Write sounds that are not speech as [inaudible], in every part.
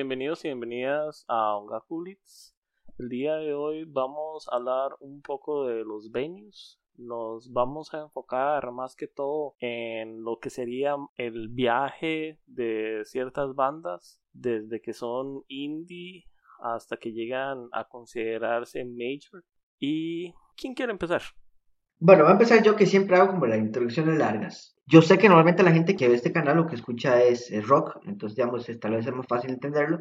bienvenidos y bienvenidas a Ongakulits. El día de hoy vamos a hablar un poco de los venues. Nos vamos a enfocar más que todo en lo que sería el viaje de ciertas bandas, desde que son indie hasta que llegan a considerarse major. ¿Y quién quiere empezar? Bueno, voy a empezar yo que siempre hago como las introducciones largas. Yo sé que normalmente la gente que ve este canal lo que escucha es, rock, entonces digamos, tal vez es más fácil entenderlo.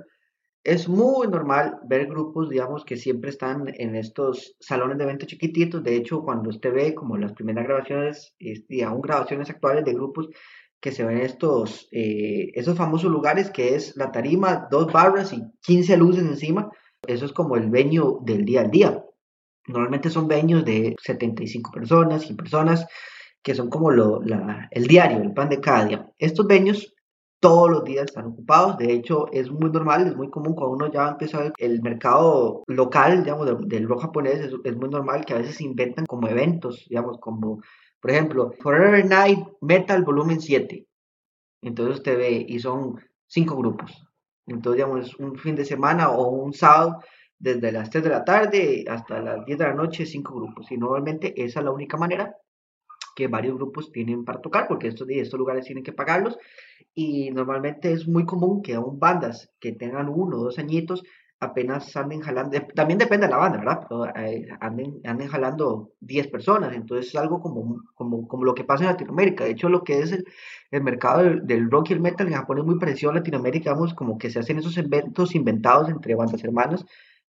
Es muy normal ver grupos, digamos, que siempre están en estos salones de eventos chiquititos. De hecho, cuando usted ve como las primeras grabaciones, y aún grabaciones actuales de grupos que se ven estos, eh, esos famosos lugares que es la tarima, dos barras y 15 luces encima, eso es como el venue del día al día. Normalmente son venues de 75 personas, 100 personas, que son como lo, el diario, el pan de cada día. Estos venues todos los días están ocupados. De hecho, es muy normal, es muy común cuando uno ya empieza ver el mercado local, digamos, del, rock japonés, es, muy normal que a veces se inventan como eventos, digamos, como, por ejemplo, Forever Night Metal Volumen 7. Entonces usted ve, y son cinco grupos. Entonces, digamos, un fin de semana o un sábado desde las 3 de la tarde hasta las 10 de la noche, cinco grupos. Y normalmente esa es la única manera que varios grupos tienen para tocar, porque estos, estos lugares tienen que pagarlos. Y normalmente es muy común que aún bandas que tengan uno o dos añitos apenas anden jalando, también depende de la banda, ¿verdad? Pero, eh, anden, anden, jalando 10 personas, entonces es algo como, como, como, lo que pasa en Latinoamérica. De hecho, lo que es el, mercado del, del, rock y el metal en Japón es muy parecido a Latinoamérica, vamos, como que se hacen esos eventos inventados entre bandas hermanas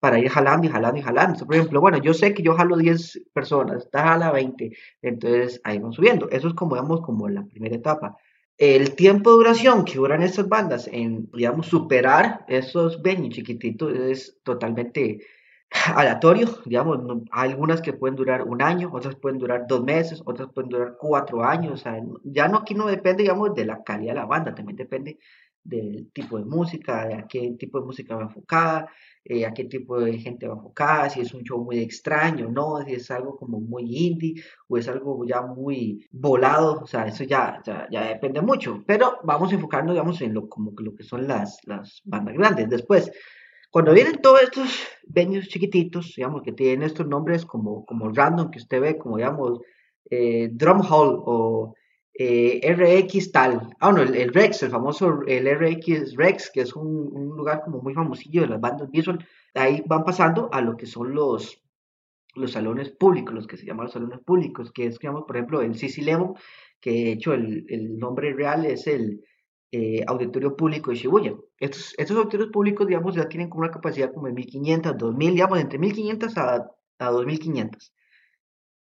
para ir jalando y jalando y jalando. por ejemplo, bueno, yo sé que yo jalo 10 personas, está jala 20, entonces ahí van subiendo. Eso es como, digamos, como la primera etapa. El tiempo de duración que duran estas bandas en, digamos, superar esos venues chiquititos es totalmente aleatorio, digamos, hay algunas que pueden durar un año, otras pueden durar dos meses, otras pueden durar cuatro años, o sea, ya no aquí no depende, digamos, de la calidad de la banda, también depende del tipo de música, de a qué tipo de música va enfocada, eh, a qué tipo de gente va enfocada, si es un show muy extraño, ¿no? Si es algo como muy indie o es algo ya muy volado, o sea, eso ya, ya, depende mucho, pero vamos a enfocarnos, en lo, como lo que son las, las bandas grandes. Después, cuando vienen todos estos venues chiquititos, digamos, que tienen estos nombres como, como random, que usted ve, como, digamos, eh, Drum Hall o eh, RX tal, ah, no, el, Rex, el famoso, el RX Rex, que es un, lugar como muy famosillo de las bandas visual, ahí van pasando a lo que son los, los salones públicos, los que se llaman los salones públicos, que es, digamos, por ejemplo, el CC que de hecho el, nombre real es el eh, Auditorio Público de Shibuya. Estos, estos auditorios públicos, digamos, ya tienen como una capacidad como de 1500, 2000, digamos, entre 1500 a, a 2500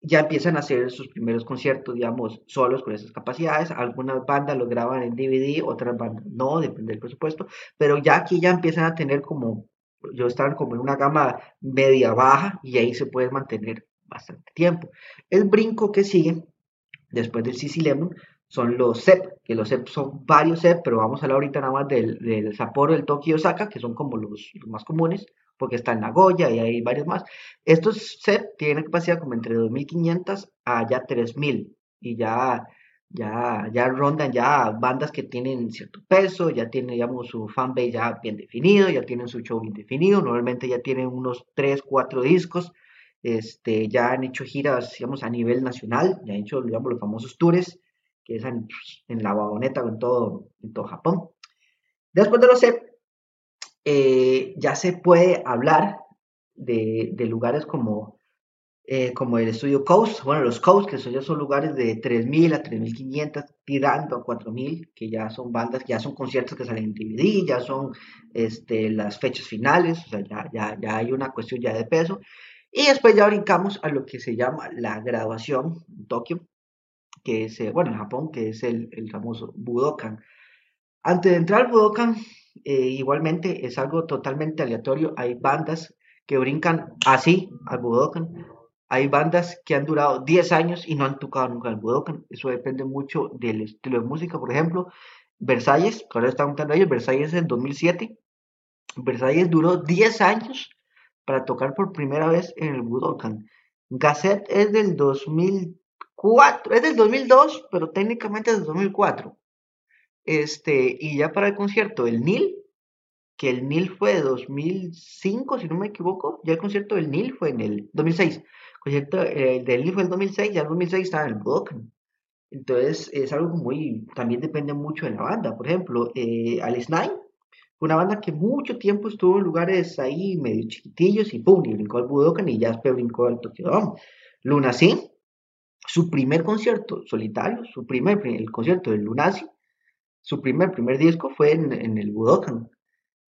ya empiezan a hacer sus primeros conciertos, digamos, solos con esas capacidades. Algunas bandas lo graban en DVD, otras bandas no, depende del presupuesto, pero ya aquí ya empiezan a tener como, yo están como en una gama media baja y ahí se puede mantener bastante tiempo. El brinco que sigue después del CC Lemon son los CEP, que los CEP son varios CEP, pero vamos a hablar ahorita nada más del, del Sapporo, del Tokyo Osaka, que son como los más comunes porque está en Nagoya y hay varios más. Estos set tienen capacidad como entre 2.500 a ya 3.000 y ya, ya, ya rondan ya bandas que tienen cierto peso, ya tienen, digamos, su fanbase ya bien definido, ya tienen su show bien definido, normalmente ya tienen unos 3, 4 discos, este, ya han hecho giras, digamos, a nivel nacional, ya han hecho, digamos, los famosos tours, que es en, la vagoneta en todo, en todo Japón. Después de los set, eh, ya se puede hablar de, lugares como, eh, como el estudio Coast, bueno, los Coast, que son, ya son lugares de 3.000 a 3.500, tirando a 4.000, que ya son bandas, ya son conciertos que salen en DVD, ya son este, las fechas finales, o sea, ya, ya, hay una cuestión ya de peso. Y después ya brincamos a lo que se llama la graduación en Tokio, que es, eh, bueno, en Japón, que es el, el famoso Budokan. Antes de entrar al Budokan, eh, igualmente es algo totalmente aleatorio. Hay bandas que brincan así al Budokan. Hay bandas que han durado 10 años y no han tocado nunca el Budokan. Eso depende mucho del estilo de música. Por ejemplo, Versalles, que ahora están contando ellos, Versalles en 2007. Versalles duró 10 años para tocar por primera vez en el Budokan. Gazette es del 2004, es del 2002, pero técnicamente es del 2004. Este, y ya para el concierto, el Nil, que el Nil fue de 2005, si no me equivoco, ya el concierto del Nil fue en el 2006, el concierto eh, del Nil fue en el 2006, ya el 2006 estaba en el Budokan. Entonces es algo muy, también depende mucho de la banda. Por ejemplo, eh, Alice Nine una banda que mucho tiempo estuvo en lugares ahí medio chiquitillos y pum, y brincó al Budokan y ya después brincó al Tokyo Dome. Luna sí, su primer concierto solitario, su primer, el concierto de Lunacy, su primer, primer disco fue en, el Budokan.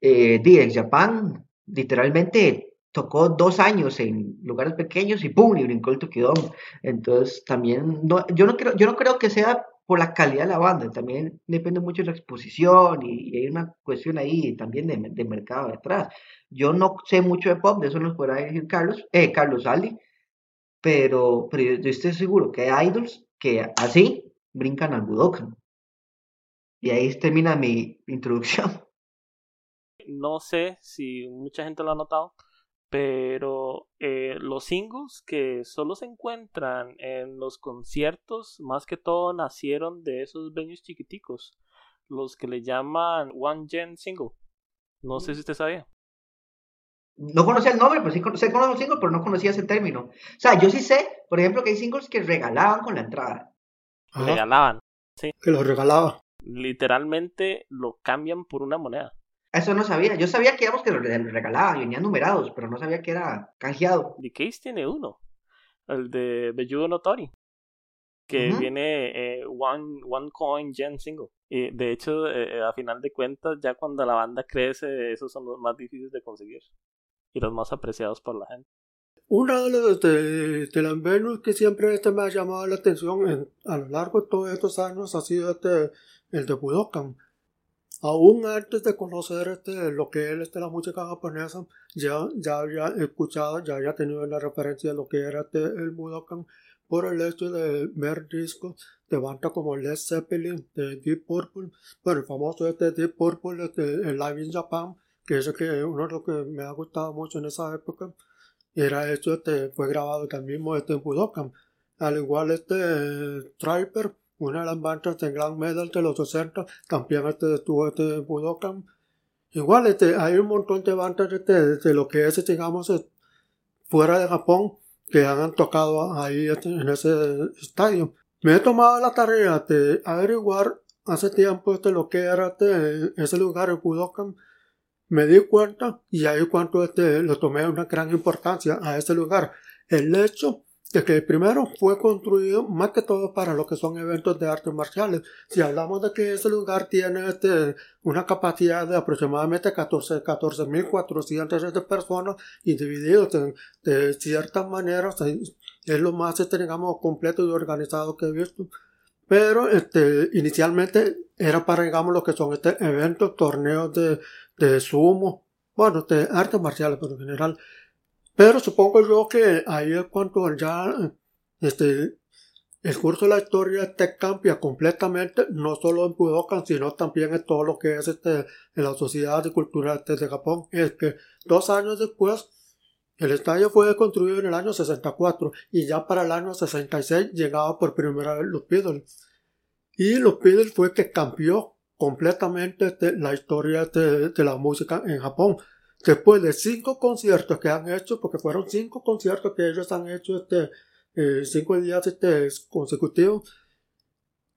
Eh, DX Japan literalmente tocó dos años en lugares pequeños y ¡pum! y brincó el Tokyo Dome. Entonces también, no, yo, no creo, yo no creo que sea por la calidad de la banda, también depende mucho de la exposición y, hay una cuestión ahí también de, de, mercado detrás. Yo no sé mucho de pop, de eso nos podrá decir Carlos, eh, Carlos Ali, pero, pero yo, estoy seguro que hay idols que así brincan al Budokan. Y ahí termina mi introducción. [laughs] No sé si mucha gente lo ha notado, pero eh, los singles que solo se encuentran en los conciertos, más que todo nacieron de esos venues chiquiticos, los que le llaman One Gen Single. No sé si usted sabía. No conocía el nombre, pero sí sé con los singles, pero no conocía ese término. O sea, yo sí sé, por ejemplo, que hay singles que regalaban con la entrada. Regalaban, sí. Que los regalaban. Literalmente lo cambian por una moneda. Eso no sabía. Yo sabía que íbamos que los regalaban, venían numerados, pero no sabía que era canjeado. The Case tiene uno, el de Belludo Notori, que viene eh, one, one Coin Gen Single. Y de hecho, eh, a final de cuentas, ya cuando la banda crece, esos son los más difíciles de conseguir y los más apreciados por la gente. Una de las de, de las Venus que siempre este me ha llamado la atención a lo largo de todos estos años ha sido este, el de Budokan. Aún antes de conocer este, lo que es este, la música japonesa, ya, ya había escuchado, ya había tenido la referencia de lo que era este, el Budokan por el hecho de ver discos de bandas como Led Zeppelin, de Deep Purple, bueno, el famoso este Deep Purple, este, Live in Japan, que es que uno de los que me ha gustado mucho en esa época, era hecho, este, fue grabado también este, en Budokan. Al igual este Striper, una de las bandas de Grand Metal de los 60, también este, estuvo este, en Budokan. Igual este, hay un montón de bandas este, de lo que es, digamos, fuera de Japón, que han tocado ahí este, en ese estadio. Me he tomado la tarea de averiguar hace tiempo este, lo que era este, ese lugar en Budokan me di cuenta y ahí cuando este, lo tomé una gran importancia a este lugar. El hecho de que primero fue construido más que todo para lo que son eventos de artes marciales. Si hablamos de que ese lugar tiene este, una capacidad de aproximadamente 14.400 14, personas y divididos de, ciertas maneras, es lo más este, digamos, completo y organizado que he visto. Pero este, inicialmente era para, digamos, lo que son este eventos, torneos de, de sumo, bueno, de artes marciales por en general. Pero supongo yo que ahí es cuando ya este, el curso de la historia te cambia completamente, no solo en Budokan, sino también en todo lo que es este, en la sociedad y cultura de Japón. Es que dos años después, el estadio fue construido en el año 64 y ya para el año 66 llegaba por primera vez los Beatles. Y los Beatles fue que cambió completamente la historia de, la música en Japón. Después de cinco conciertos que han hecho, porque fueron cinco conciertos que ellos han hecho este, eh, cinco días este, consecutivos,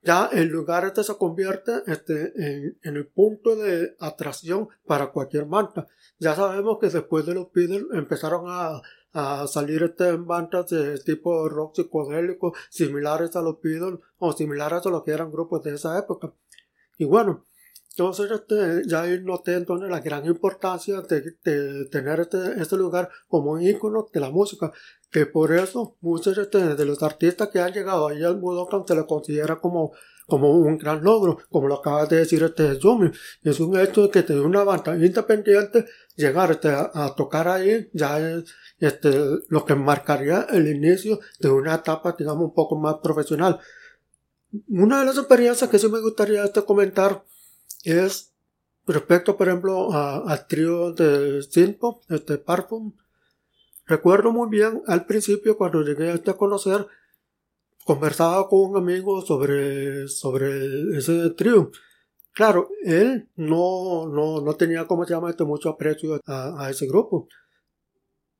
ya el lugar este se convierte este, en, el punto de atracción para cualquier banda. Ya sabemos que después de los Beatles empezaron a, a salir este, bandas de tipo rock psicodélico similares a los Beatles o similares a lo que eran grupos de esa época. Y bueno, entonces este, ya noté entonces la gran importancia de, tener este, este, lugar como un ícono de la música, que por eso muchos este, de los artistas que han llegado ahí al Budokan se le considera como, como un gran logro, como lo acaba de decir este Yumi. Es un hecho de que de una banda independiente llegar este, a, tocar ahí ya es este, lo que marcaría el inicio de una etapa digamos un poco más profesional. Una de las experiencias que sí me gustaría este comentar es respecto, por ejemplo, al trío de Cinco, este Parfum. Recuerdo muy bien al principio cuando llegué este a conocer, conversaba con un amigo sobre, sobre ese trío, claro, él no, no, no tenía, como se llama, este, mucho aprecio a, a ese grupo.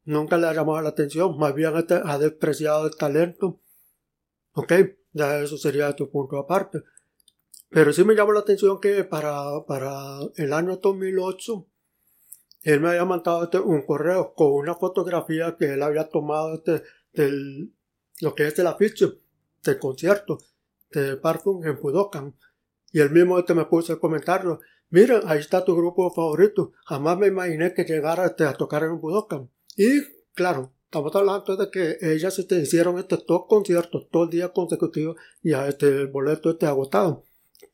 Nunca le ha llamado la atención, más bien este, ha despreciado el talento. Ok, ya eso sería tu punto aparte. Pero sí me llamó la atención que para, para el año 2008 él me había mandado este, un correo con una fotografía que él había tomado este, del, lo que es el afiche del concierto de Parfum en Budokan. Y él mismo este me puso el comentario, mira, ahí está tu grupo favorito. Jamás me imaginé que llegara este, a tocar en Budokan. Y claro, estamos hablando de que ellas este, hicieron este, dos conciertos, todo el día consecutivo, y este, el boleto este agotado.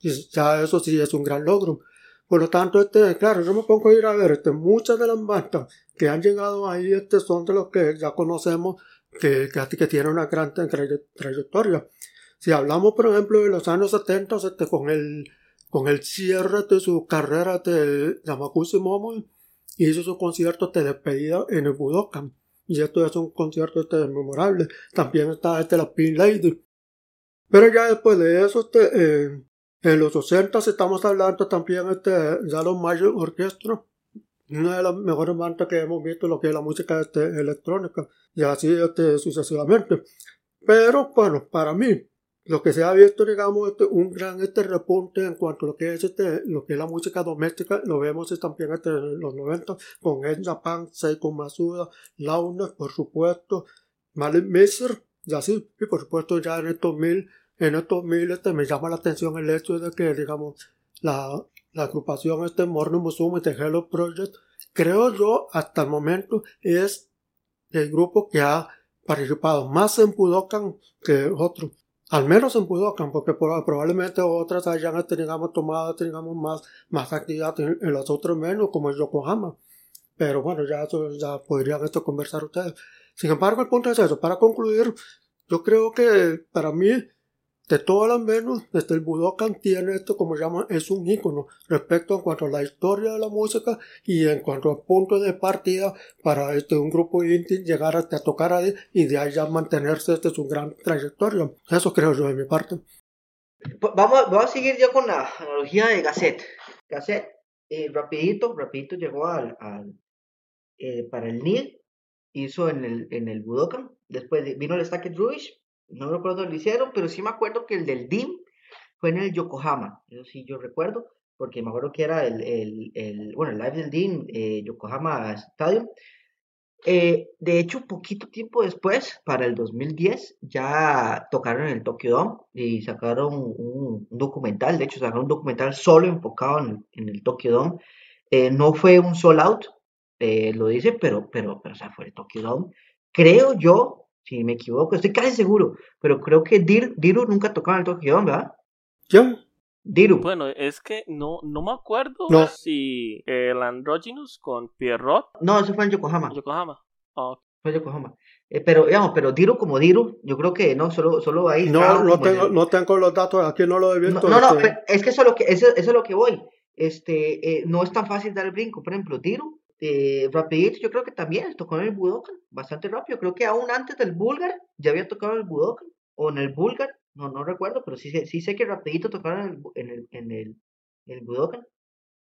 Y ya eso sí es un gran logro. Por lo tanto, este, claro, yo me pongo a ir a ver, este, muchas de las bandas que han llegado ahí, este, son de los que ya conocemos, que, que, que tienen una gran trayectoria. Si hablamos, por ejemplo, de los años 70, este, con el, con el cierre de su carrera de Yamaguchi Momo, hizo su concierto de despedida en el Budokan. Y esto es un concierto este, memorable. También está este, la Pin Lady. Pero ya después de eso, este, eh, en los 80 estamos hablando también este, ya los Magic Orchestra, una de las mejores bandas que hemos visto lo que es la música este, electrónica, y así este, sucesivamente. Pero bueno, para mí, lo que se ha visto, digamos, este, un gran este repunte en cuanto a lo que es este, lo que es la música doméstica, lo vemos también este, en los 90 con Ed Japan, Seiko Masuda, Launa, por supuesto, Malin Messer, y así, y por supuesto ya en estos mil en estos miles este, me llama la atención el hecho de que, digamos, la, la agrupación este Morning Musume de Hello Project, creo yo, hasta el momento, es el grupo que ha participado más en Budokan que otros. Al menos en Budokan, porque probablemente otras hayan, este, digamos, tomado, digamos, más, más actividad en, los otros menos, como el Yokohama. Pero bueno, ya eso, ya podrían esto conversar ustedes. Sin embargo, el punto es eso. Para concluir, yo creo que para mí de todas las menos, desde el Budokan tiene esto como llama, es un ícono respecto en cuanto a la historia de la música y en cuanto a punto de partida para este un grupo indie llegar hasta tocar ahí y de ahí ya mantenerse este su gran trayectoria. Eso creo yo de mi parte. Vamos, a seguir yo con la analogía de Gasset. Gasset, eh, rapidito, rapidito llegó al, eh, para el NIL, hizo en el, en el Budokan, después vino el Stacked Ruish, no recuerdo lo hicieron, pero sí me acuerdo que el del DIM fue en el Yokohama. Eso sí, yo recuerdo, porque me acuerdo que era el, el, bueno, el live del DIM, eh, Yokohama Stadium. Eh, de hecho, poquito tiempo después, para el 2010, ya tocaron en el Tokyo Dome y sacaron un, documental. De hecho, sacaron un documental solo enfocado en, el Tokyo Dome. Eh, no fue un sold out, lo dice, pero, pero, pero, o sea, fue el Tokyo Dome. Creo yo si me equivoco, estoy casi seguro, pero creo que Diru nunca tocaba en el Tokyo ¿verdad? ¿Quién? Diru. Bueno, es que no, no me acuerdo si el Androgynous con Pierrot. No, eso fue en Yokohama. Yokohama. Oh. Fue en Yokohama. Eh, pero, digamos, pero Diru como Diru, yo creo que no, solo, solo ahí. No, no tengo, no tengo los datos, aquí no lo he visto. No, no, este. es que eso es lo que, eso, eso es lo que voy. Este, eh, no es tan fácil dar el brinco. Por ejemplo, Diru eh, rapidito, yo creo que también tocó en el Budokan, bastante rápido. Creo que aún antes del Bulgar ya había tocado en el Budokan o en el Bulgar, no, no recuerdo, pero sí, sí sé que rapidito tocaron en el, en el, en el, Budokan.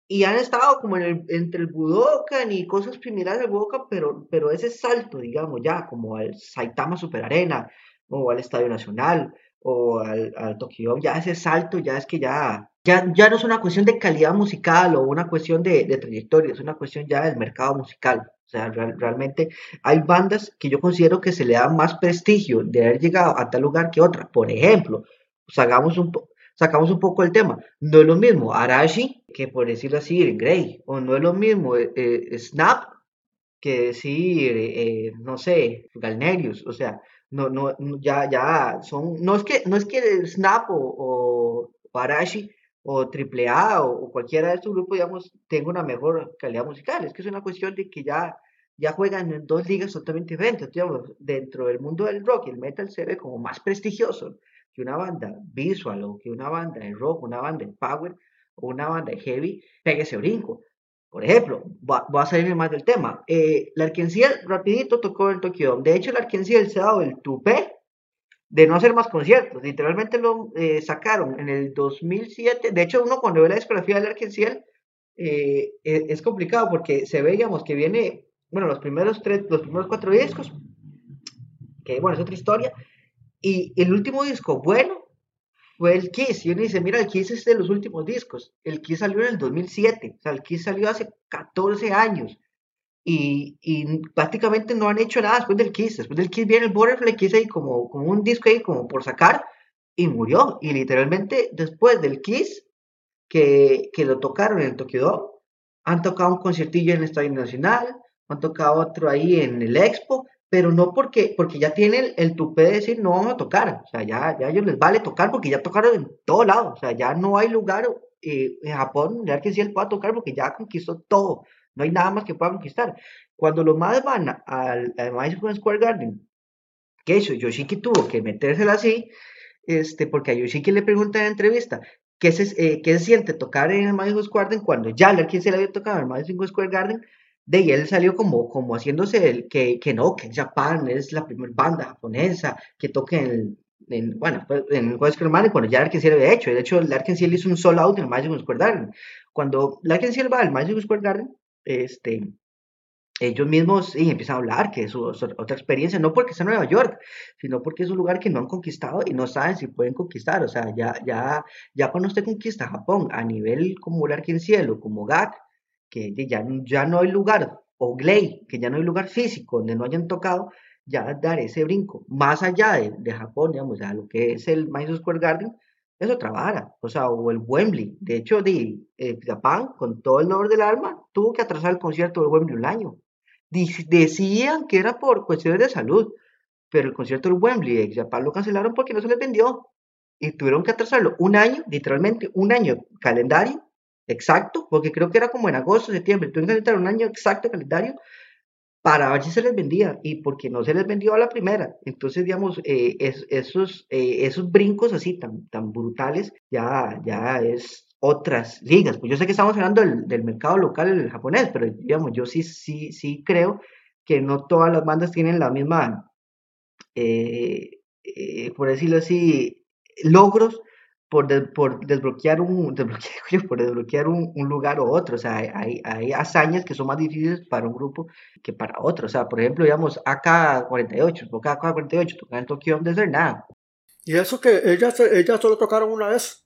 Y han estado como en el, entre el Budokan y cosas similares al Budokan, pero, pero ese salto, digamos, ya como al Saitama Super Arena o al Estadio Nacional o al, al Tokyo, ya ese salto ya es que ya ya, ya no es una cuestión de calidad musical o una cuestión de, trayectoria, es una cuestión ya del mercado musical. O sea, realmente hay bandas que yo considero que se le da más prestigio de haber llegado a tal lugar que otra. Por ejemplo, sacamos un, sacamos un poco el tema. No es lo mismo Arashi que por decirlo así, Grey. O no es lo mismo eh, eh, Snap que decir, eh, no sé, Galnerius. O sea, no, no, ya, ya son, no es que, no es que Snap o, o Arashi o AAA o, o cualquiera de estos grupos, digamos, tenga una mejor calidad musical. Es que es una cuestión de que ya, ya juegan en dos ligas totalmente diferentes. Digamos, dentro del mundo del rock y el metal se ve como más prestigioso que una banda visual o que una banda de rock, una banda de power o una banda de heavy pegue ese brinco. Por ejemplo, voy a salirme más del tema. Eh, la Arkenciel rapidito tocó en Tokio. De hecho, la Arkenciel se ha dado el tupé de no hacer más conciertos. Literalmente lo eh, sacaron en el 2007. De hecho, uno cuando ve la discografía de Larkin Ciel, eh, e, es complicado porque se ve, digamos, que viene, bueno, los primeros tres, los primeros cuatro discos, que bueno, es otra historia, y el último disco bueno fue el Kiss, y uno dice, mira, el Kiss es de los últimos discos, el Kiss salió en el 2007, o sea, el Kiss salió hace 14 años, y, y, prácticamente no han hecho nada después del Kiss. Después del Kiss viene el Butterfly Kiss ahí como, como un disco ahí como por sacar y murió. Y literalmente después del Kiss que, que lo tocaron en el Tokyo han tocado un conciertillo en el Estadio Nacional, han tocado otro ahí en el Expo, pero no porque, porque ya tienen el, tupé de decir no vamos a tocar. O sea, ya, ya a ellos les vale tocar porque ya tocaron en todo lado. O sea, ya no hay lugar eh, en Japón ya que sí él pueda tocar porque ya conquistó todo. No hay nada más que pueda conquistar. Cuando los más van al, al Madison Square Garden, que eso, Yoshiki tuvo que metérsela así, este, porque a Yoshiki le pregunta en la entrevista, ¿qué se, eh, ¿qué se siente tocar en el Madison Square Garden cuando ya quien se le había tocado en el Madison Square Garden? De ahí él salió como, como haciéndose el que, que no, que Japan es la primera banda japonesa que toque en, en bueno, pues, en el Square Garden cuando ya Larkin se lo había hecho. De hecho, Larkin Ciel hizo un solo out en el Madison Square Garden. Cuando Larkin Ciel va al Madison Square Garden, este, ellos mismos y empiezan a hablar que es otra experiencia, no porque sea Nueva York, sino porque es un lugar que no han conquistado y no saben si pueden conquistar. O sea, ya, ya, ya cuando usted conquista Japón a nivel como en Cielo, como GAC, que ya, ya no hay lugar, o Gley, que ya no hay lugar físico donde no hayan tocado, ya dar ese brinco, más allá de, de Japón, digamos, a lo que es el Madison Square Garden, es otra vara, o sea, o el Wembley. De hecho, de, eh, Japón, con todo el dolor del alma, tuvo que atrasar el concierto del Wembley un año. decían que era por cuestiones de salud, pero el concierto del Wembley de Japón lo cancelaron porque no se les vendió. Y tuvieron que atrasarlo un año, literalmente un año calendario exacto, porque creo que era como en agosto, septiembre, tuvieron que un año exacto calendario para ver si se les vendía y porque no se les vendió a la primera. Entonces, digamos, eh, esos, eh, esos brincos así tan, tan brutales ya, ya es otras ligas. Pues yo sé que estamos hablando del, mercado local japonés, pero digamos, yo sí, sí, sí creo que no todas las bandas tienen la misma, eh, por decirlo así, logros por, por desbloquear un [laughs] desbloquear, por desbloquear un, un, lugar o otro. O sea, hay, hay hazañas que son más difíciles para un grupo que para otro. O sea, por ejemplo, digamos, AK-48, porque AK-48 tocar en Tokio no ser nada. Y eso que ellas, ellas solo tocaron una vez.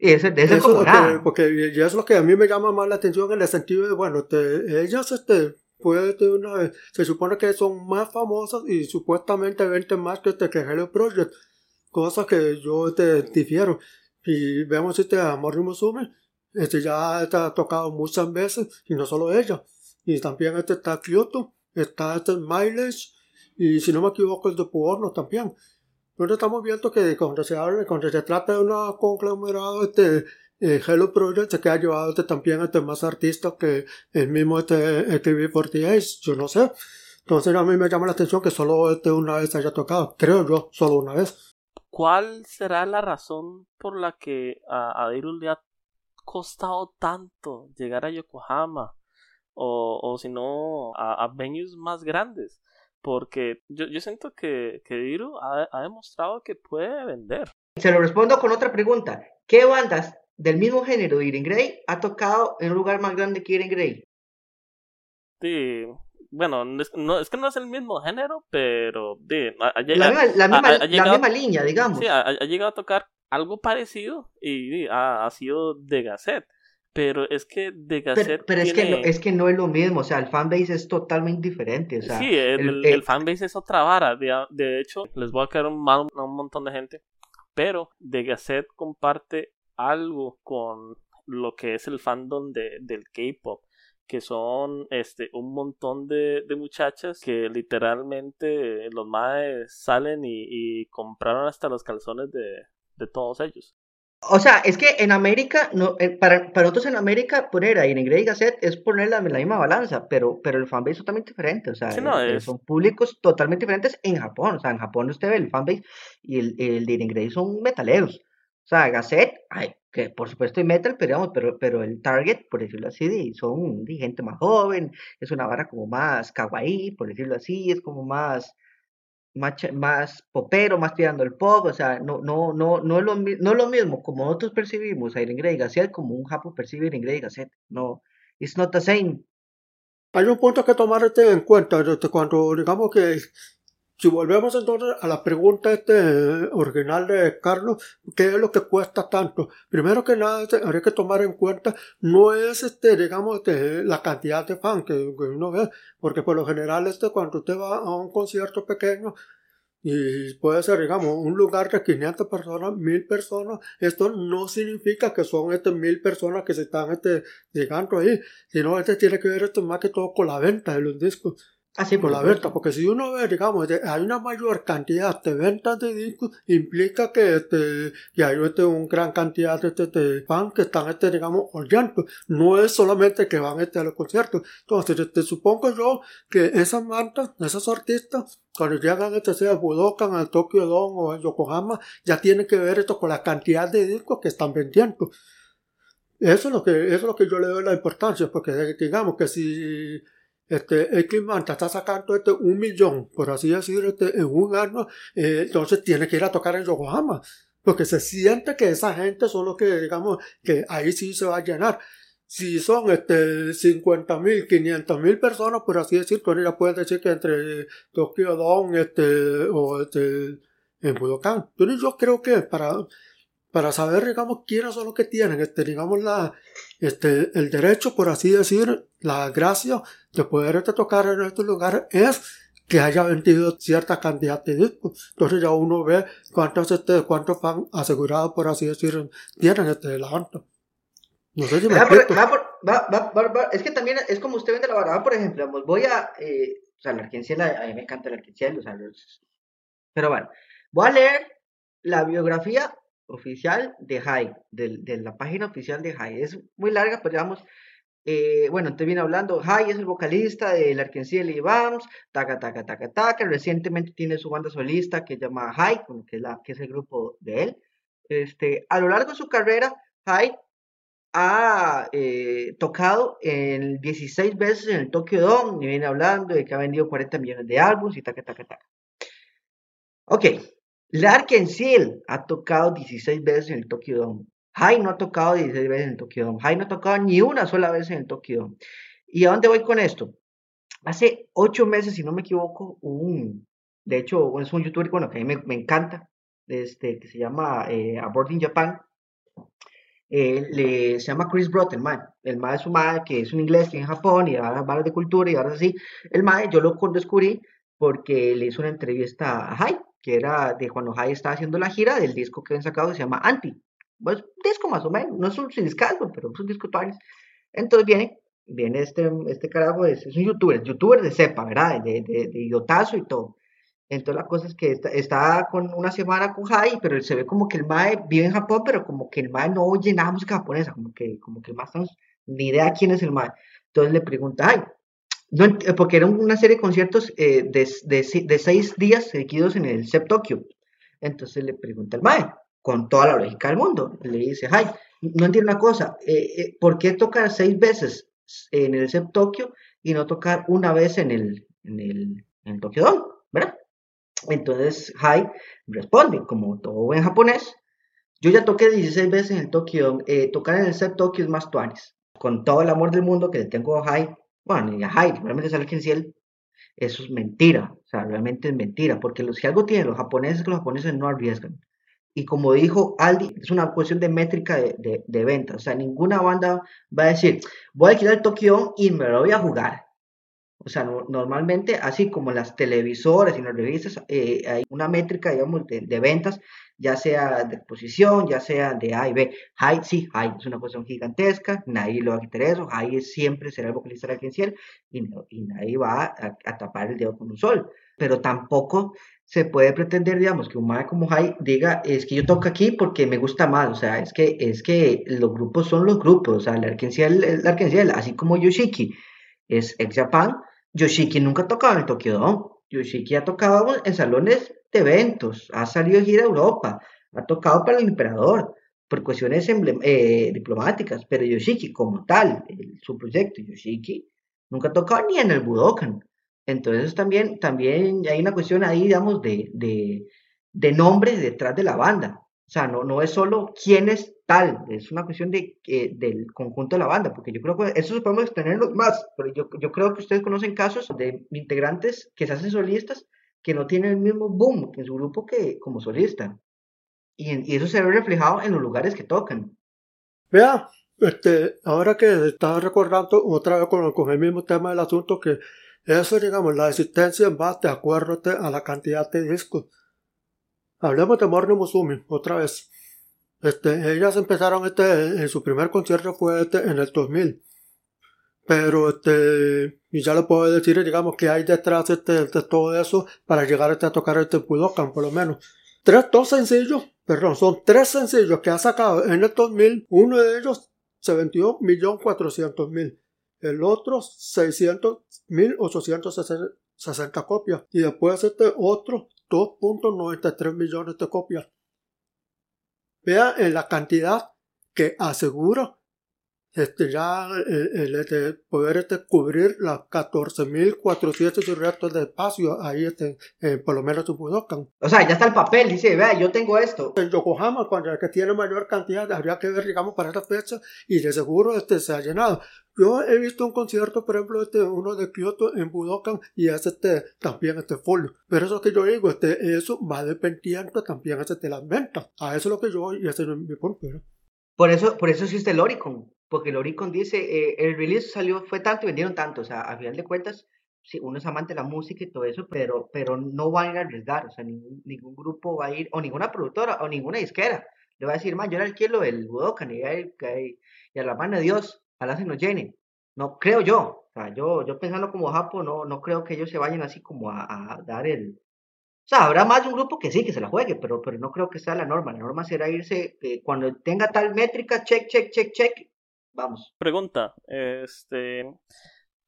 Y ese, de eso como nada. porque ya es lo que a mí me llama más la atención en el sentido de, bueno, te, ellas, este, puede una vez, se supone que son más famosas y supuestamente venden más que este que Hello Project cosas que yo te difiero. Y vemos este Amor Musume, este ya está tocado muchas veces, y no solo ella. Y también este está Kyoto, está este Mileage, y si no me equivoco el de Porno también. Entonces estamos viendo que cuando se habla, cuando se trata de una conglomerado, este eh, Hello Project se queda llevado este, también este más artistas que el mismo este AKB48, yo no sé. Entonces a mí me llama la atención que solo este una vez haya tocado, creo yo, solo una vez. ¿Cuál será la razón por la que a, a le ha costado tanto llegar a Yokohama? O si no, a, venues más grandes. Porque yo, yo siento que, que Diru ha, ha, demostrado que puede vender. Se lo respondo con otra pregunta. ¿Qué bandas del mismo género de Irene Grey ha tocado en un lugar más grande que Irene Grey? Sí, bueno, no, es que no es el mismo género, pero de, la, misma, línea, digamos. Sí, ha, llegado a tocar algo parecido y, ha, sido de Gasset. Pero es que de Gasset. Pero, es, que no, es que no es lo mismo, o sea, el fanbase es totalmente diferente. O sea, sí, el, el, fanbase es otra vara. De, hecho, les voy a caer mal a un montón de gente. Pero de Gasset comparte algo con lo que es el fandom de, del K-pop que son este un montón de, de muchachas que literalmente los maes salen y, compraron hasta los calzones de, de, todos ellos. O sea, es que en América, no, eh, para, para nosotros en América poner a Irene Grey Gasset es ponerla en la misma balanza, pero, pero el fanbase es totalmente diferente, o sea, son públicos totalmente diferentes en Japón, o sea, en Japón usted ve el fanbase y el, el de Irene Grey son metaleros, o sea, Gasset, ay, que por supuesto hay metal, pero, pero, pero el target, por decirlo así, son de gente más joven, es una vara como más kawaii, por decirlo así, es como más, más, popero, más tirando el pop, o sea, no, no, no, no, es lo, no es lo mismo como nosotros percibimos a Irene Grey Gasset como un japo percibe a Irene Gasset. No, it's not the same. Hay un punto que tomar en cuenta este, cuando digamos que si volvemos entonces a la pregunta este original de Carlos, ¿qué es lo que cuesta tanto? Primero que nada, este, habría que tomar en cuenta, no es este, digamos, este, la cantidad de fans que, uno ve, porque por lo general este, cuando usted va a un concierto pequeño, y puede ser, digamos, un lugar de 500 personas, 1000 personas. Esto no significa que son estas 1000 personas que se están este, llegando ahí, sino este tiene que ver esto más que todo con la venta de los discos. Así por la venta, porque si uno ve, digamos, hay una mayor cantidad de ventas de discos, implica que, este, que hay este, una gran cantidad de, este, de fans que están, este, digamos, oyendo. No es solamente que van este, a los conciertos. Entonces, este, supongo yo que esas bandas, esos artistas, cuando llegan este, sea Budokan, al Tokyo Dome o en Yokohama, ya tienen que ver esto con la cantidad de discos que están vendiendo. Eso es lo que, eso es lo que yo le doy la importancia, porque digamos que si este, X está sacando este, un millón, por así decir, este, en un año, eh, entonces tiene que ir a tocar en Yokohama, porque se siente que esa gente son los que, digamos, que ahí sí se va a llenar. Si son este, 50 mil, 500 mil personas, por así decir, pues ya pueden decir que entre Tokyo Dome este, o este, en Budokan. Entonces yo creo que para, para saber, digamos, quiénes son los que tienen, este, digamos, la, este, el derecho, por así decir, la gracia de poder este, tocar en estos lugares es que haya vendido cierta cantidad de discos. Entonces ya uno ve cuántos, este, cuántos van asegurados, por así decir, tienen este la No sé si me va va, va, Es que también es como usted vende la barra, por ejemplo, voy a, eh, o sea, la arquenciel, a mí me encanta la arquenciel, o sea, pero bueno, voy a leer la biografía oficial de High, de, la página oficial de High. Es muy larga, pero digamos, eh, bueno, te viene hablando, High es el vocalista de Arkenciel y Bams, taca, taca, taca, taca, recientemente tiene su banda solista que se llama High, que es, que es el grupo de él. Este, a lo largo de su carrera, High ha eh, tocado en 16 veces en el Tokyo Dome, y viene hablando de que ha vendido 40 millones de álbumes y taca, taca, taca. Ok, Larkin Seal ha tocado 16 veces en el Tokyo Dome. Hai no ha tocado 16 veces en el Tokyo Dome. Hai no ha tocado ni una sola vez en el Tokyo Dome. ¿Y a dónde voy con esto? Hace 8 meses, si no me equivoco, un, de hecho, es un youtuber bueno, que a mí me, encanta, este, que se llama eh, Aboarding Japan. Eh, se llama Chris Brott, el mae. El mae es un mae que es un inglés que en Japón y ahora va de cultura y ahora sí. El mae yo lo descubrí porque le hizo una entrevista a Hai que era de cuando Jai estaba haciendo la gira del disco que habían sacado que se llama Anti. Pues un disco más o menos, no es un discazo, pero es un disco tuanis. Entonces viene, viene este, este carajo, es, es un youtuber, youtuber de cepa, ¿verdad? De, de, de idiotazo y todo. Entonces la cosa es que está, está, con una semana con Jai, pero se ve como que el Mae vive en Japón, pero como que el Mae no oye nada música japonesa, como que, como que el Mae no ni idea quién es el Mae. Entonces le pregunta, ay, no, eh, porque era una serie de conciertos eh, de, de, de, seis días seguidos en el CEP Tokyo. Entonces le pregunta al Mae, con toda la lógica del mundo, le dice, ay, no entiendo una cosa, eh, ¿por qué tocar seis veces en el CEP Tokyo y no tocar una vez en el, en el, en Tokyo Dome? ¿Verdad? Entonces Hai responde, como todo buen japonés, yo ya toqué 16 veces en el Tokyo, tocar en el CEP Tokyo es más tuanes. Con todo el amor del mundo que le tengo a Hai, bueno, y a Hyde, realmente sale que ciel, eso es mentira, o sea, realmente es mentira, porque los, si algo tienen los japoneses es que los japoneses no arriesgan. Y como dijo Aldi, es una cuestión de métrica de, de, ventas, o sea, ninguna banda va a decir, voy a alquilar el Tokyo y me lo voy a jugar. O sea, normalmente, así como las televisoras y las revistas, eh, hay una métrica, digamos, de, de, ventas ya sea de exposición, ya sea de A y B. High, sí, High es una cuestión gigantesca, nadie lo va a quitar eso, High siempre será el vocalista la y, y nadie va a, tapar el dedo con un sol. Pero tampoco se puede pretender, digamos, que un mae como High diga, es que yo toco aquí porque me gusta más, o sea, es que, es que los grupos son los grupos, o sea, la Arkenciel es la así como Yoshiki es ex Japan, Yoshiki nunca ha tocado en el Tokyo Yoshiki ha tocado en salones de eventos, ha salido de gira a Europa, ha tocado para el emperador por cuestiones eh, diplomáticas, pero Yoshiki como tal, su proyecto Yoshiki, nunca ha tocado ni en el Budokan. Entonces también, también hay una cuestión ahí, digamos, de, de, de nombre detrás de la banda. O sea, no, no es solo quién es tal, es una cuestión de, del conjunto de la banda, porque yo creo que eso podemos extenderlo más, pero yo, yo creo que ustedes conocen casos de integrantes que se hacen solistas que no tienen el mismo boom en su grupo que como solista. Y, eso se ve reflejado en los lugares que tocan. Vea, este, ahora que estaba recordando otra vez con, con, el mismo tema del asunto, que eso, digamos, la existencia va de acuerdo a la cantidad de discos. Hablemos de Morning Musumi, otra vez. Este, ellas empezaron este, en su primer concierto fue este, en el 2000. Pero este, y ya lo puedo decir, digamos, que hay detrás este, de todo eso para llegar este, a tocar este Budokan, por lo menos. Tres, dos sencillos, perdón, son tres sencillos que ha sacado en el 2000. Uno de ellos se vendió 1.400.000. El otro 600.860 copias. Y después este otro 2.93 millones de copias. Vea en la cantidad que asegura este, ya el, este, poder este, cubrir las 14.400 restos de espacio ahí este, por lo menos en Budokan. O sea, ya está el papel, dice, vea, yo tengo esto. En Yokohama, cuando el que tiene mayor cantidad, habría que ver, digamos, para esta fecha y de seguro este, se ha llenado. Yo he visto un concierto, por ejemplo, este, uno de Kyoto en Budokan y es este, también este full. Pero eso que yo digo, este, eso va dependiendo también este, de las ventas. A eso es lo que yo y ese es mi punto. Por eso, por eso existe el Oricon porque el Oricon dice, eh, el release salió, fue tanto y vendieron tanto, o sea, a final de cuentas, sí, uno es amante de la música y todo eso, pero, pero no van a ir a arriesgar, o sea, ningún, ningún grupo va a ir, o ninguna productora, o ninguna disquera, le va a decir, man, yo era el quiero el Budokan y, y, a la mano de Dios, la se nos llene. No, creo yo, o sea, yo, yo pensando como Japo, no, no creo que ellos se vayan así como a, a dar el, o sea, habrá más de un grupo que sí, que se la juegue, pero, pero no creo que sea la norma. La norma será irse eh, cuando tenga tal métrica, check, check, check, check, Vamos. Pregunta, este,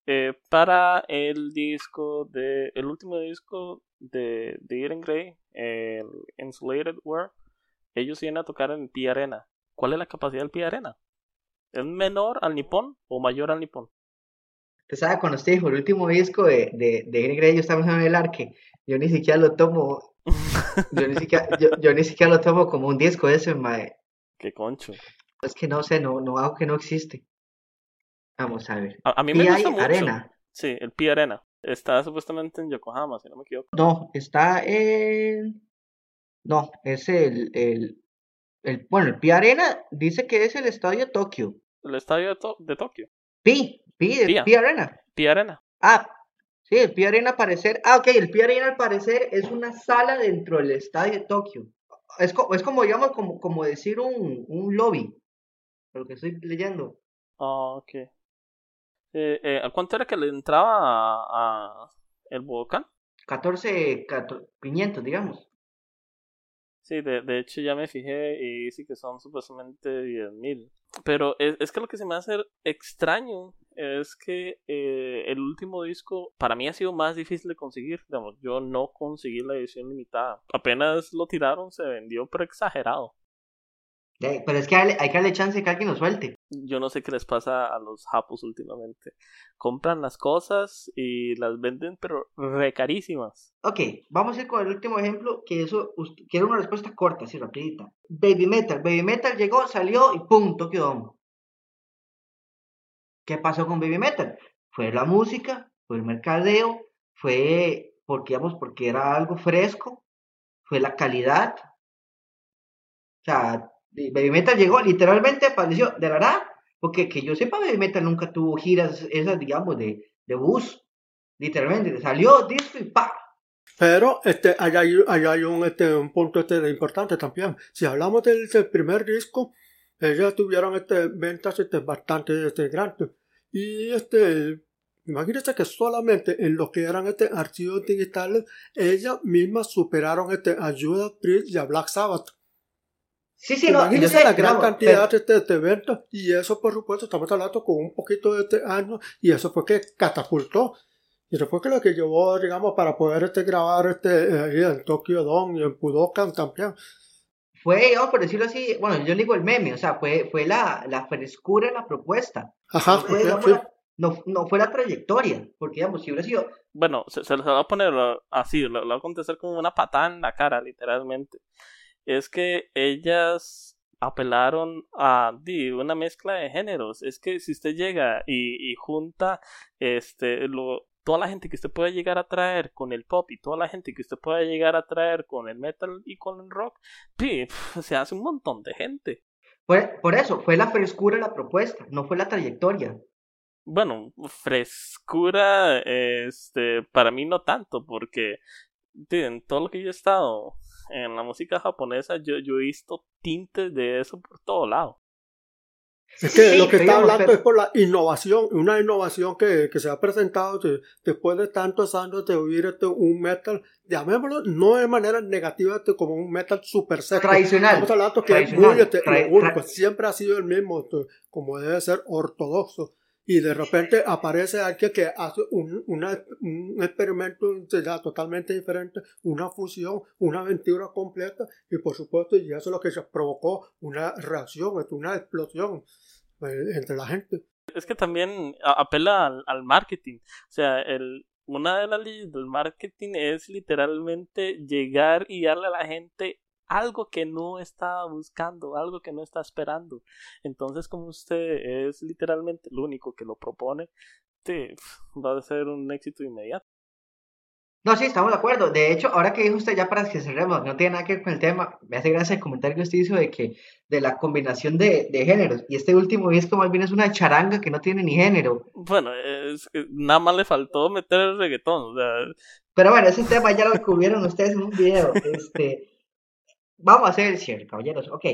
eh, para el disco de, el último disco de, de Eren Grey, el Insulated World, ellos vienen a tocar en Pi Arena. ¿Cuál es la capacidad del Pi Arena? ¿Es menor al Nippon o mayor al Nippon? Usted sabe, cuando usted dijo el último disco de, de, de Eren Grey, yo estaba en el arque, yo ni siquiera lo tomo, [laughs] yo ni siquiera, yo, ni siquiera lo tomo como un disco ese, mae. Qué concho. Es que no sé, no, no hago que no existe. Vamos a ver. A, mí me gusta mucho. Arena. Sí, el Pi Arena. Está supuestamente en Yokohama, si no me equivoco. No, está en. No, es el, el, el. Bueno, el Pi Arena dice que es el estadio de Tokio. El estadio de, Tokio. Pi, Pi, Pi Arena. Pi Arena. Ah, sí, el Pi Arena al parecer. Ah, ok, el Pi Arena al parecer es una sala dentro del estadio de Tokio. Es, es como, digamos, como, como decir un, un lobby lo que estoy leyendo. Ah, ok. Eh, eh, ¿A cuánto era que le entraba a, el volcán? 14, 500, digamos. Sí, de, de, hecho ya me fijé y dice que son supuestamente 10.000. Pero es, es, que lo que se me hace extraño es que eh, el último disco para mí ha sido más difícil de conseguir. Digamos, yo no conseguí la edición limitada. Apenas lo tiraron, se vendió pero exagerado. Pero es que hay, que darle chance que alguien lo suelte. Yo no sé qué les pasa a los japos últimamente. Compran las cosas y las venden, pero recarísimas. Ok, vamos a ir con el último ejemplo, que eso quiero una respuesta corta, así rapidita. Baby Metal. Baby Metal llegó, salió y pum, Tokyo Dome. ¿Qué pasó con Baby Metal? Fue la música, fue el mercadeo, fue porque, digamos, porque era algo fresco, fue la calidad. O sea, Baby Metal llegó, literalmente apareció, de verdad, porque que yo sepa, Baby Metal nunca tuvo giras esas, digamos, de, de bus, literalmente, salió disco y pa. Pero este, allá hay, hay un, este, un punto este importante también. Si hablamos del, primer disco, ellas tuvieron este, ventas este, bastante este, grandes. Y este, imagínense que solamente en lo que eran este, archivos digitales, ellas mismas superaron este, a Judas Priest y Black Sabbath. Sí, sí, no, sé, la gran cantidad de, este, eventos y eso por supuesto estamos hablando con un poquito de este año y eso fue que catapultó. Y eso fue que lo que llevó digamos para poder este grabar este eh, en Tokyo Dome y en Budokan también. Fue digamos por decirlo así bueno yo digo el meme o sea fue fue la, la frescura en la propuesta. Ajá fue, no, no fue la trayectoria, porque digamos, si hubiera sido... Bueno, se, se, va a poner así, lo, lo va a contestar como una patada en la cara, literalmente. Es que ellas apelaron a di, una mezcla de géneros. Es que si usted llega y, y junta este lo, toda la gente que usted puede llegar a traer con el pop y toda la gente que usted puede llegar a traer con el metal y con el rock, [laughs] se hace un montón de gente. Por, por eso, fue la frescura la propuesta, no fue la trayectoria. Bueno, frescura, este, para mí no tanto, porque en todo lo que yo he estado en la música japonesa, yo, yo he visto tintes de eso por todo lado. Es que lo que está hablando es por la innovación, una innovación que, que se ha presentado después de tantos años de oír este, un metal, llamémoslo, no de manera negativa este, como un metal super seco. Tradicional. Estamos hablando que es muy, este, único, siempre ha sido el mismo, este, como debe ser ortodoxo y de repente aparece alguien que hace un, un experimento totalmente diferente, una fusión, una aventura completa y por supuesto y eso es lo que provocó una reacción, una explosión eh, entre la gente. Es que también apela al, al marketing, o sea, el, una de las leyes del marketing es literalmente llegar y darle a la gente algo que no está buscando, algo que no está esperando. Entonces, como usted es literalmente el único que lo propone, te, va a ser un éxito inmediato. No, sí, estamos de acuerdo. De hecho, ahora que dijo usted, ya para que cerremos, no tiene nada que ver con el tema, me hace gracia el comentario que usted hizo de que de la combinación de, de géneros. Y este último disco más bien es una charanga que no tiene ni género. Bueno, es, nada más le faltó meter el reggaetón. O sea... Pero bueno, ese tema ya lo descubrieron ustedes en un video. [laughs] Este, Vamos a hacer el cierre, caballeros. Ok.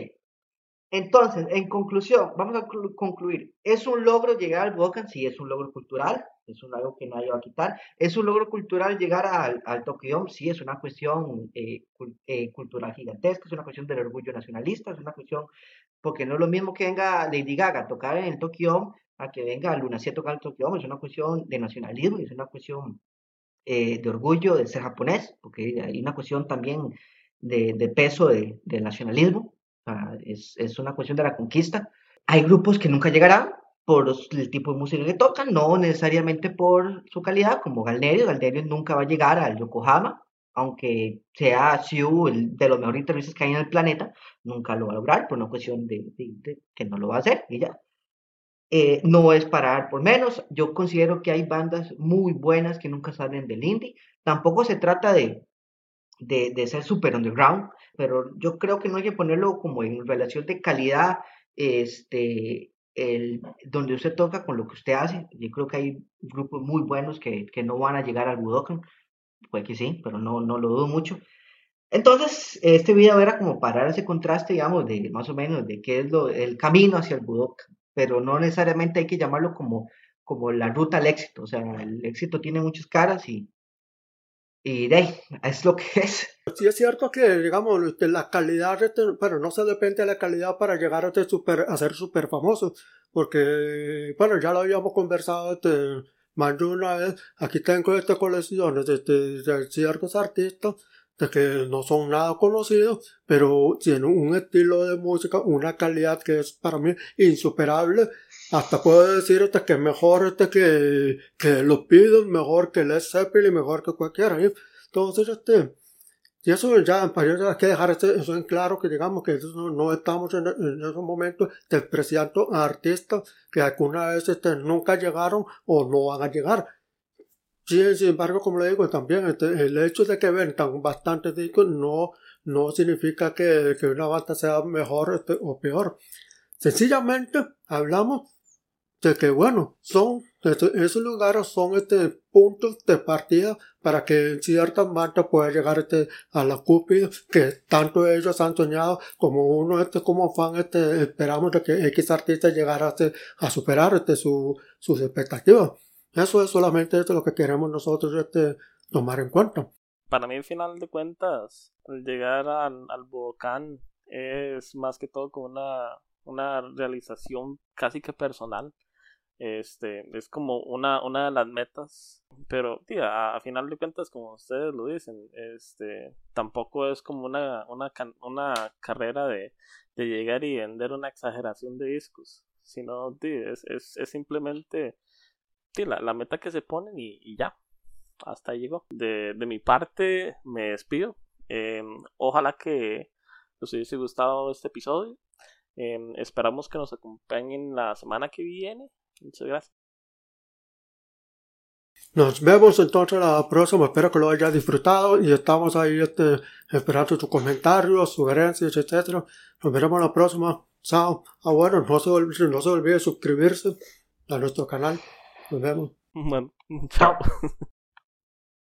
Entonces, en conclusión, vamos a concluir. ¿Es un logro llegar al Budokan? Sí, es un logro cultural. Es un algo que nadie va a quitar. ¿Es un logro cultural llegar al, al Tokyo? Sí, es una cuestión eh, eh, cultural gigantesca. Es una cuestión del orgullo nacionalista. Es una cuestión, porque no es lo mismo que venga Lady Gaga a tocar en el Tokyo a que venga Lunacy a tocar el Tokyo. Es una cuestión de nacionalismo. Es una cuestión eh, de orgullo de ser japonés. Porque hay una cuestión también de, peso de, del nacionalismo, es, es, una cuestión de la conquista. Hay grupos que nunca llegarán por el tipo de música que tocan, no necesariamente por su calidad, como Galnerio. Galnerio nunca va a llegar al Yokohama, aunque sea Siu de los mejores guitarristas que hay en el planeta, nunca lo va a lograr por una cuestión de, que no lo va a hacer y ya. Eh, no es parar por menos. Yo considero que hay bandas muy buenas que nunca salen del indie. Tampoco se trata de, de, de ser super underground, pero yo creo que no hay que ponerlo como en relación de calidad, este, el, donde usted toca con lo que usted hace. Yo creo que hay grupos muy buenos que, que no van a llegar al Budokan, puede que sí, pero no, no lo dudo mucho. Entonces, este video era como parar ese contraste, digamos, de más o menos de qué es lo, el camino hacia el Budokan, pero no necesariamente hay que llamarlo como, como la ruta al éxito. O sea, el éxito tiene muchas caras y, y de es lo que [laughs] es. Sí es cierto que, digamos, este, la calidad, pero no se depende de la calidad para llegar a, este super, a ser súper famoso, porque, bueno, ya lo habíamos conversado este, más de una vez, aquí tengo estas colecciones de, de ciertos artistas de que no son nada conocidos, pero tienen un estilo de música, una calidad que es para mí insuperable. Hasta puedo decir hasta que mejor este que, que los Beatles, mejor que Led Zeppelin, mejor que cualquiera. Entonces, este, y eso ya, para hay que dejar eso en claro, que digamos que no, estamos en, esos momentos despreciando a artistas que alguna vez este, nunca llegaron o no van a llegar. Sí, sin embargo, como le digo, también este, el hecho de que vendan bastantes discos no, no significa que, que una banda sea mejor este, o peor. Sencillamente hablamos de que, bueno, son, este, esos lugares son este, puntos de partida para que cierta banda pueda llegar este, a la cúpula que tanto ellos han soñado como uno este, como fan este, esperamos de que X artista llegara este, a superar este, su, sus expectativas. Eso es solamente esto lo que queremos nosotros este, tomar en cuenta. Para mí, al final de cuentas, llegar al, al volcán es más que todo como una, una realización casi que personal. Este, es como una, una de las metas, pero tía, a, final de cuentas, como ustedes lo dicen, este, tampoco es como una, una, una carrera de, de llegar y vender una exageración de discos, sino tía, es, es, es simplemente sí, la, la meta que se ponen y, ya. Hasta ahí llegó. De, de mi parte, me despido. Em, ojalá que les hubiese gustado este episodio. Em, esperamos que nos acompañen la semana que viene. Muchas gracias. Nos vemos entonces la próxima. Espero que lo haya disfrutado y estamos ahí este, esperando tus comentarios, sugerencias, etc. Nos veremos la próxima. Chao. Ah, bueno, no se, olvide, no se olvide suscribirse a nuestro canal. Nos vemos. Bueno, [laughs] chao. [laughs]